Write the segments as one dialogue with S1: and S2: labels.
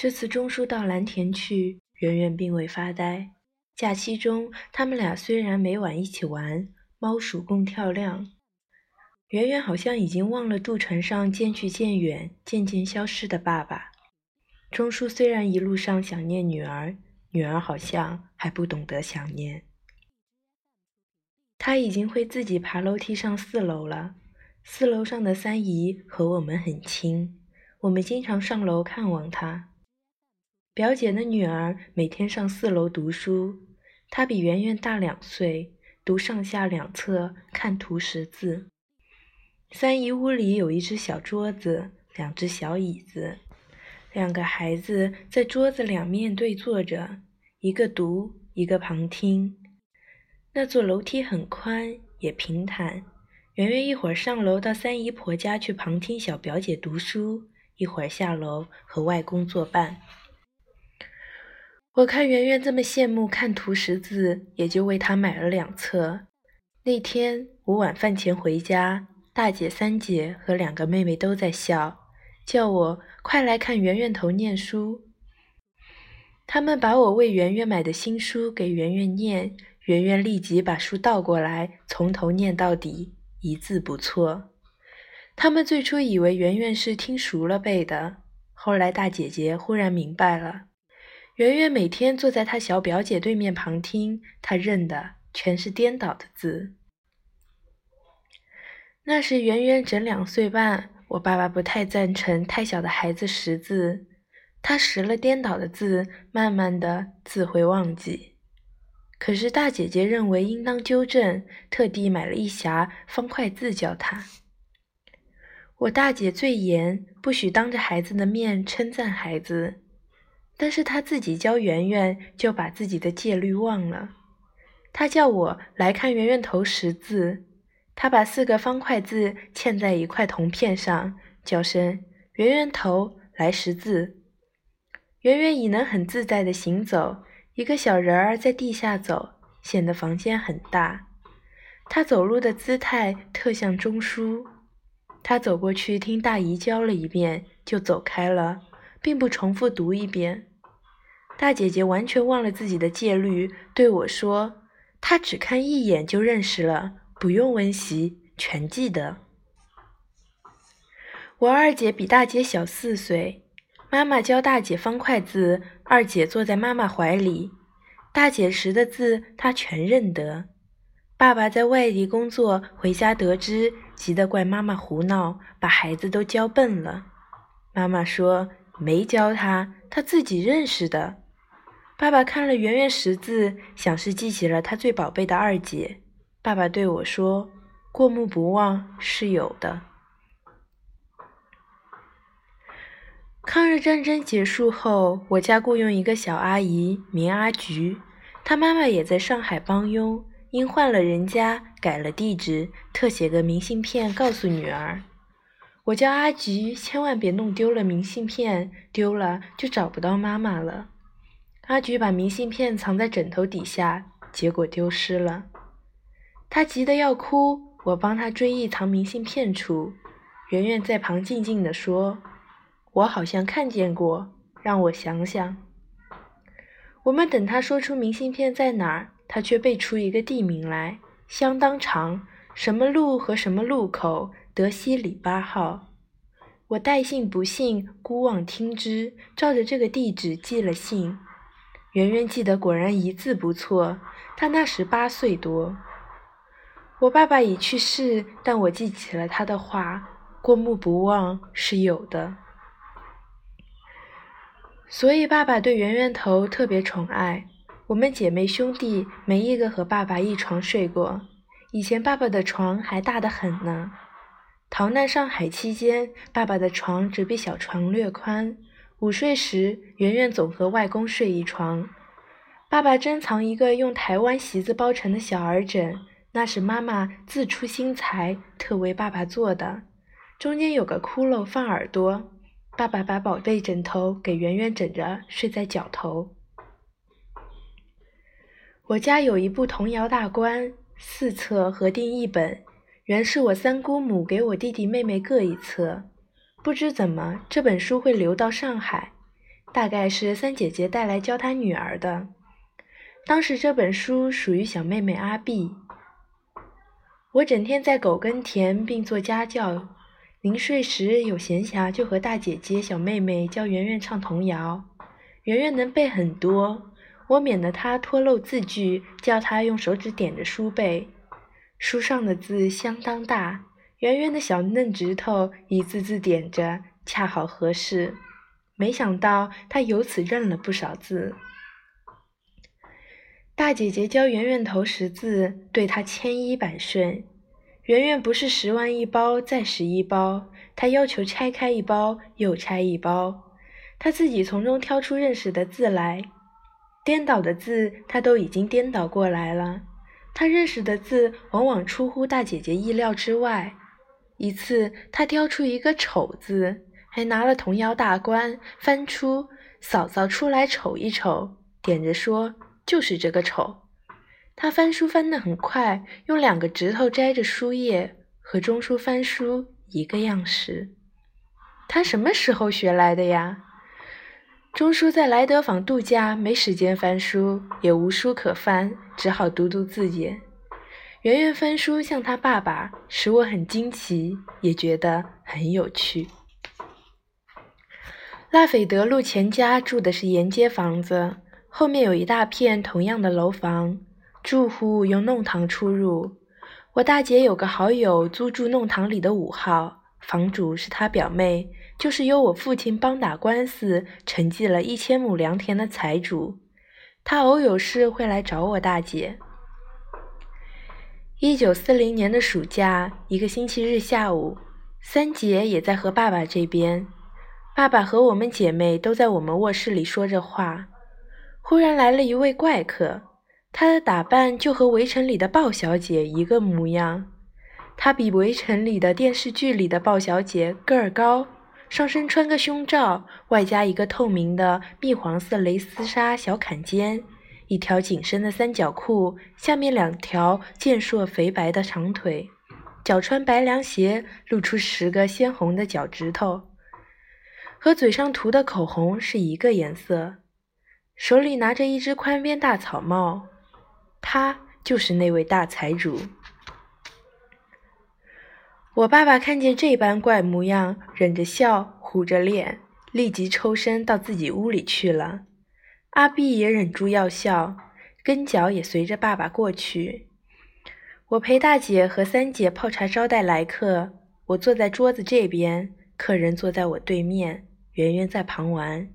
S1: 这次钟叔到蓝田去，圆圆并未发呆。假期中，他们俩虽然每晚一起玩猫鼠共跳量，圆圆好像已经忘了渡船上渐去渐远、渐渐消失的爸爸。钟叔虽然一路上想念女儿，女儿好像还不懂得想念。他已经会自己爬楼梯上四楼了。四楼上的三姨和我们很亲，我们经常上楼看望她。表姐的女儿每天上四楼读书，她比圆圆大两岁，读上下两册，看图识字。三姨屋里有一只小桌子，两只小椅子，两个孩子在桌子两面对坐着，一个读，一个旁听。那座楼梯很宽，也平坦。圆圆一会儿上楼到三姨婆家去旁听小表姐读书，一会儿下楼和外公作伴。我看圆圆这么羡慕看图识字，也就为她买了两册。那天我晚饭前回家，大姐、三姐和两个妹妹都在笑，叫我快来看圆圆头念书。他们把我为圆圆买的新书给圆圆念，圆圆立即把书倒过来，从头念到底，一字不错。他们最初以为圆圆是听熟了背的，后来大姐姐忽然明白了。圆圆每天坐在她小表姐对面旁听，她认的全是颠倒的字。那时圆圆整两岁半，我爸爸不太赞成太小的孩子识字，他识了颠倒的字，慢慢的字会忘记。可是大姐姐认为应当纠正，特地买了一匣方块字教他。我大姐最严，不许当着孩子的面称赞孩子。但是他自己教圆圆，就把自己的戒律忘了。他叫我来看圆圆头识字，他把四个方块字嵌在一块铜片上，叫声“圆圆头来识字”。圆圆已能很自在地行走，一个小人儿在地下走，显得房间很大。他走路的姿态特像钟书。他走过去听大姨教了一遍，就走开了，并不重复读一遍。大姐姐完全忘了自己的戒律，对我说：“她只看一眼就认识了，不用温习，全记得。”我二姐比大姐小四岁，妈妈教大姐方块字，二姐坐在妈妈怀里，大姐识的字她全认得。爸爸在外地工作，回家得知，急得怪妈妈胡闹，把孩子都教笨了。妈妈说：“没教他，他自己认识的。”爸爸看了圆圆识字，想是记起了他最宝贝的二姐。爸爸对我说：“过目不忘是有的。”抗日战争结束后，我家雇佣一个小阿姨，名阿菊。她妈妈也在上海帮佣，因换了人家，改了地址，特写个明信片告诉女儿：“我叫阿菊，千万别弄丢了明信片，丢了就找不到妈妈了。”阿菊把明信片藏在枕头底下，结果丢失了。她急得要哭，我帮她追忆藏明信片处。圆圆在旁静静地说：“我好像看见过，让我想想。”我们等她说出明信片在哪儿，她却背出一个地名来，相当长，什么路和什么路口，德西里八号。我带信不信，孤妄听之，照着这个地址寄了信。圆圆记得果然一字不错。他那时八岁多。我爸爸已去世，但我记起了他的话：过目不忘是有的。所以爸爸对圆圆头特别宠爱。我们姐妹兄弟没一个和爸爸一床睡过。以前爸爸的床还大得很呢。逃难上海期间，爸爸的床只比小床略宽。午睡时，圆圆总和外公睡一床。爸爸珍藏一个用台湾席子包成的小儿枕，那是妈妈自出心裁，特为爸爸做的。中间有个窟窿放耳朵。爸爸把宝贝枕头给圆圆枕着，睡在脚头。我家有一部童谣大观，四册合订一本，原是我三姑母给我弟弟妹妹各一册。不知怎么，这本书会流到上海。大概是三姐姐带来教她女儿的。当时这本书属于小妹妹阿碧。我整天在狗跟田，并做家教。临睡时有闲暇，就和大姐姐、小妹妹教圆圆唱童谣。圆圆能背很多，我免得她脱漏字句，叫她用手指点着书背。书上的字相当大，圆圆的小嫩指头一字字点着，恰好合适。没想到她由此认了不少字。大姐姐教圆圆头识字，对她千依百顺。圆圆不是十万一包再十一包，她要求拆开一包又拆一包，她自己从中挑出认识的字来。颠倒的字她都已经颠倒过来了，她认识的字往往出乎大姐姐意料之外。一次，她挑出一个丑字，还拿了童谣大观翻出，嫂嫂出来瞅一瞅，点着说。就是这个丑，他翻书翻得很快，用两个指头摘着书页，和钟书翻书一个样式。他什么时候学来的呀？钟书在莱德坊度假，没时间翻书，也无书可翻，只好读读字眼。圆圆翻书像他爸爸，使我很惊奇，也觉得很有趣。拉斐德路钱家住的是沿街房子。后面有一大片同样的楼房，住户用弄堂出入。我大姐有个好友租住弄堂里的五号，房主是她表妹，就是由我父亲帮打官司承继了一千亩良田的财主。他偶有事会来找我大姐。一九四零年的暑假，一个星期日下午，三姐也在和爸爸这边。爸爸和我们姐妹都在我们卧室里说着话。忽然来了一位怪客，她的打扮就和《围城》里的鲍小姐一个模样。她比《围城》里的电视剧里的鲍小姐个儿高，上身穿个胸罩，外加一个透明的蜜黄色蕾丝纱小坎肩，一条紧身的三角裤，下面两条健硕肥白的长腿，脚穿白凉鞋，露出十个鲜红的脚趾头，和嘴上涂的口红是一个颜色。手里拿着一只宽边大草帽，他就是那位大财主。我爸爸看见这般怪模样，忍着笑，虎着脸，立即抽身到自己屋里去了。阿碧也忍住要笑，跟脚也随着爸爸过去。我陪大姐和三姐泡茶招待来客，我坐在桌子这边，客人坐在我对面，圆圆在旁玩。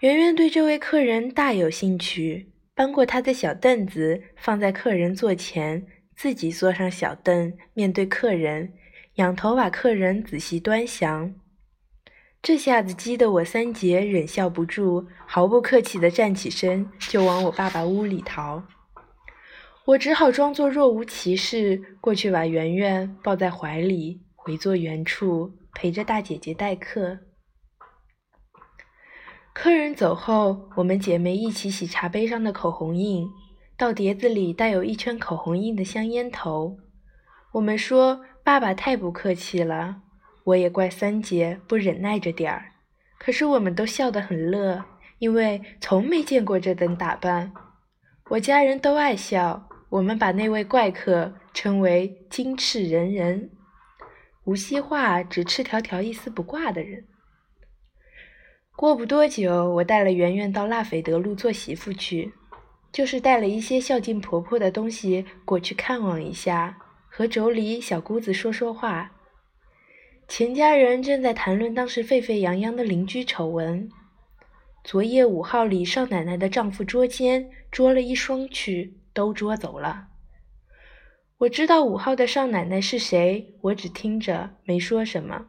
S1: 圆圆对这位客人大有兴趣，搬过他的小凳子放在客人座前，自己坐上小凳面对客人，仰头把客人仔细端详。这下子激得我三姐忍笑不住，毫不客气地站起身就往我爸爸屋里逃。我只好装作若无其事，过去把圆圆抱在怀里，回坐原处陪着大姐姐待客。客人走后，我们姐妹一起洗茶杯上的口红印，倒碟子里带有一圈口红印的香烟头。我们说爸爸太不客气了，我也怪三姐不忍耐着点儿。可是我们都笑得很乐，因为从没见过这等打扮。我家人都爱笑，我们把那位怪客称为“金翅人人”，无锡话指赤条条、一丝不挂的人。过不多久，我带了圆圆到拉斐德路做媳妇去，就是带了一些孝敬婆婆的东西过去看望一下，和妯娌小姑子说说话。钱家人正在谈论当时沸沸扬扬的邻居丑闻。昨夜五号里少奶奶的丈夫捉奸，捉了一双去，都捉走了。我知道五号的少奶奶是谁，我只听着没说什么。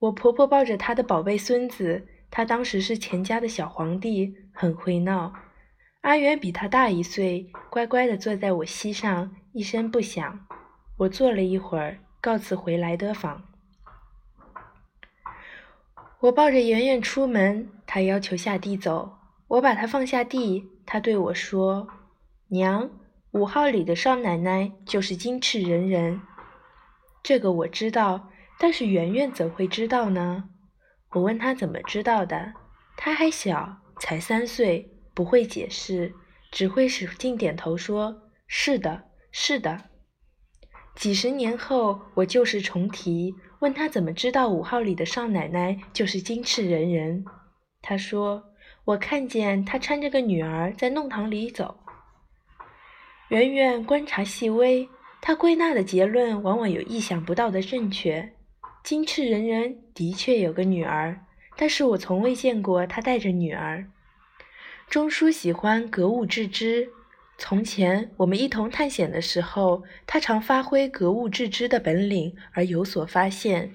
S1: 我婆婆抱着她的宝贝孙子。他当时是钱家的小皇帝，很会闹。阿元比他大一岁，乖乖地坐在我膝上，一声不响。我坐了一会儿，告辞回来德坊。我抱着圆圆出门，他要求下地走，我把他放下地。他对我说：“娘，五号里的少奶奶就是金翅人人。”这个我知道，但是圆圆怎会知道呢？我问他怎么知道的，他还小，才三岁，不会解释，只会使劲点头说：“是的，是的。”几十年后，我旧事重提，问他怎么知道五号里的少奶奶就是金翅人人。他说：“我看见她搀着个女儿在弄堂里走。”圆圆观察细微，她归纳的结论往往有意想不到的正确。金翅人人的确有个女儿，但是我从未见过他带着女儿。钟叔喜欢格物致知。从前我们一同探险的时候，他常发挥格物致知的本领而有所发现。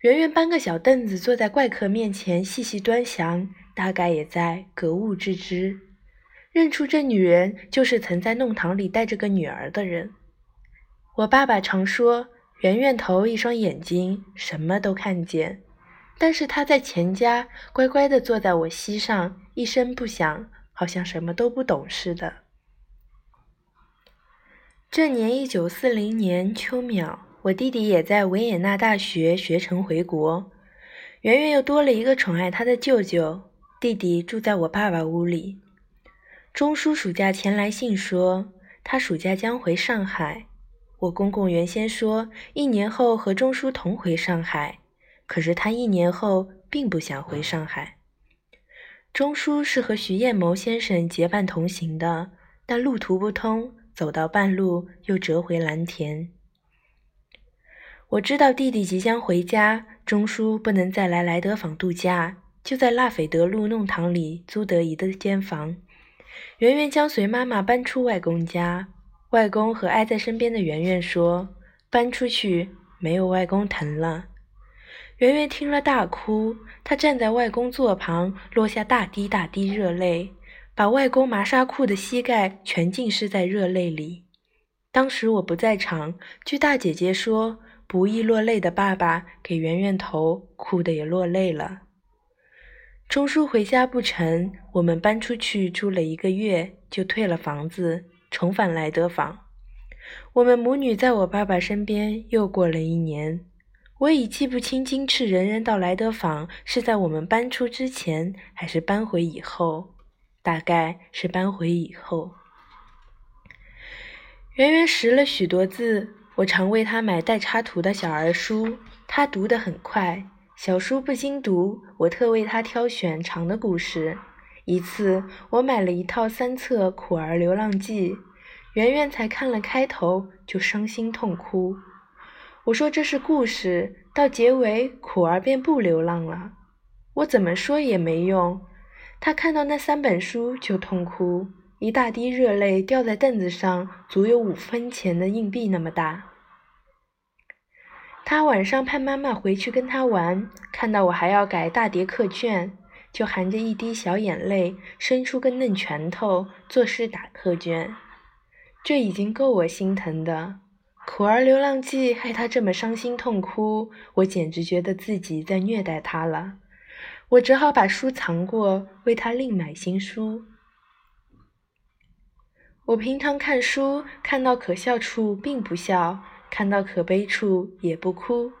S1: 圆圆搬个小凳子坐在怪客面前细细端详，大概也在格物致知，认出这女人就是曾在弄堂里带着个女儿的人。我爸爸常说，圆圆头一双眼睛什么都看见，但是她在钱家乖乖地坐在我膝上，一声不响，好像什么都不懂似的。这年一九四零年秋秒，我弟弟也在维也纳大学学成回国，圆圆又多了一个宠爱他的舅舅。弟弟住在我爸爸屋里。钟叔暑假前来信说，他暑假将回上海。我公公原先说一年后和钟叔同回上海，可是他一年后并不想回上海。钟叔是和徐彦谋先生结伴同行的，但路途不通。走到半路，又折回蓝田。我知道弟弟即将回家，钟叔不能再来莱德坊度假，就在拉斐德路弄堂里租得一个间房。圆圆将随妈妈搬出外公家。外公和挨在身边的圆圆说：“搬出去，没有外公疼了。”圆圆听了大哭，她站在外公座旁，落下大滴大滴热泪。把外公麻纱裤的膝盖全浸湿在热泪里。当时我不在场，据大姐姐说，不易落泪的爸爸给圆圆头，哭得也落泪了。钟叔回家不成，我们搬出去住了一个月，就退了房子，重返莱德坊。我们母女在我爸爸身边又过了一年。我已记不清金翅人人到莱德坊是在我们搬出之前，还是搬回以后。大概是搬回以后，圆圆识了许多字，我常为他买带插图的小儿书，他读得很快。小书不经读，我特为他挑选长的故事。一次，我买了一套三册《苦儿流浪记》，圆圆才看了开头就伤心痛哭。我说这是故事，到结尾苦儿便不流浪了。我怎么说也没用。他看到那三本书就痛哭，一大滴热泪掉在凳子上，足有五分钱的硬币那么大。他晚上盼妈妈回去跟他玩，看到我还要改大叠课卷，就含着一滴小眼泪，伸出个嫩拳头，作势打课卷。这已经够我心疼的，苦儿流浪记害他这么伤心痛哭，我简直觉得自己在虐待他了。我只好把书藏过，为他另买新书。我平常看书，看到可笑处并不笑，看到可悲处也不哭。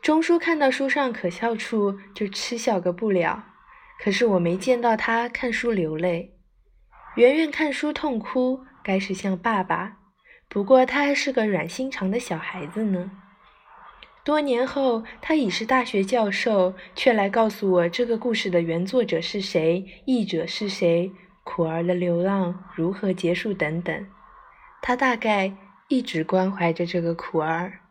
S1: 钟叔看到书上可笑处就嗤笑个不了，可是我没见到他看书流泪。圆圆看书痛哭，该是像爸爸，不过他还是个软心肠的小孩子呢。多年后，他已是大学教授，却来告诉我这个故事的原作者是谁，译者是谁，苦儿的流浪如何结束等等。他大概一直关怀着这个苦儿。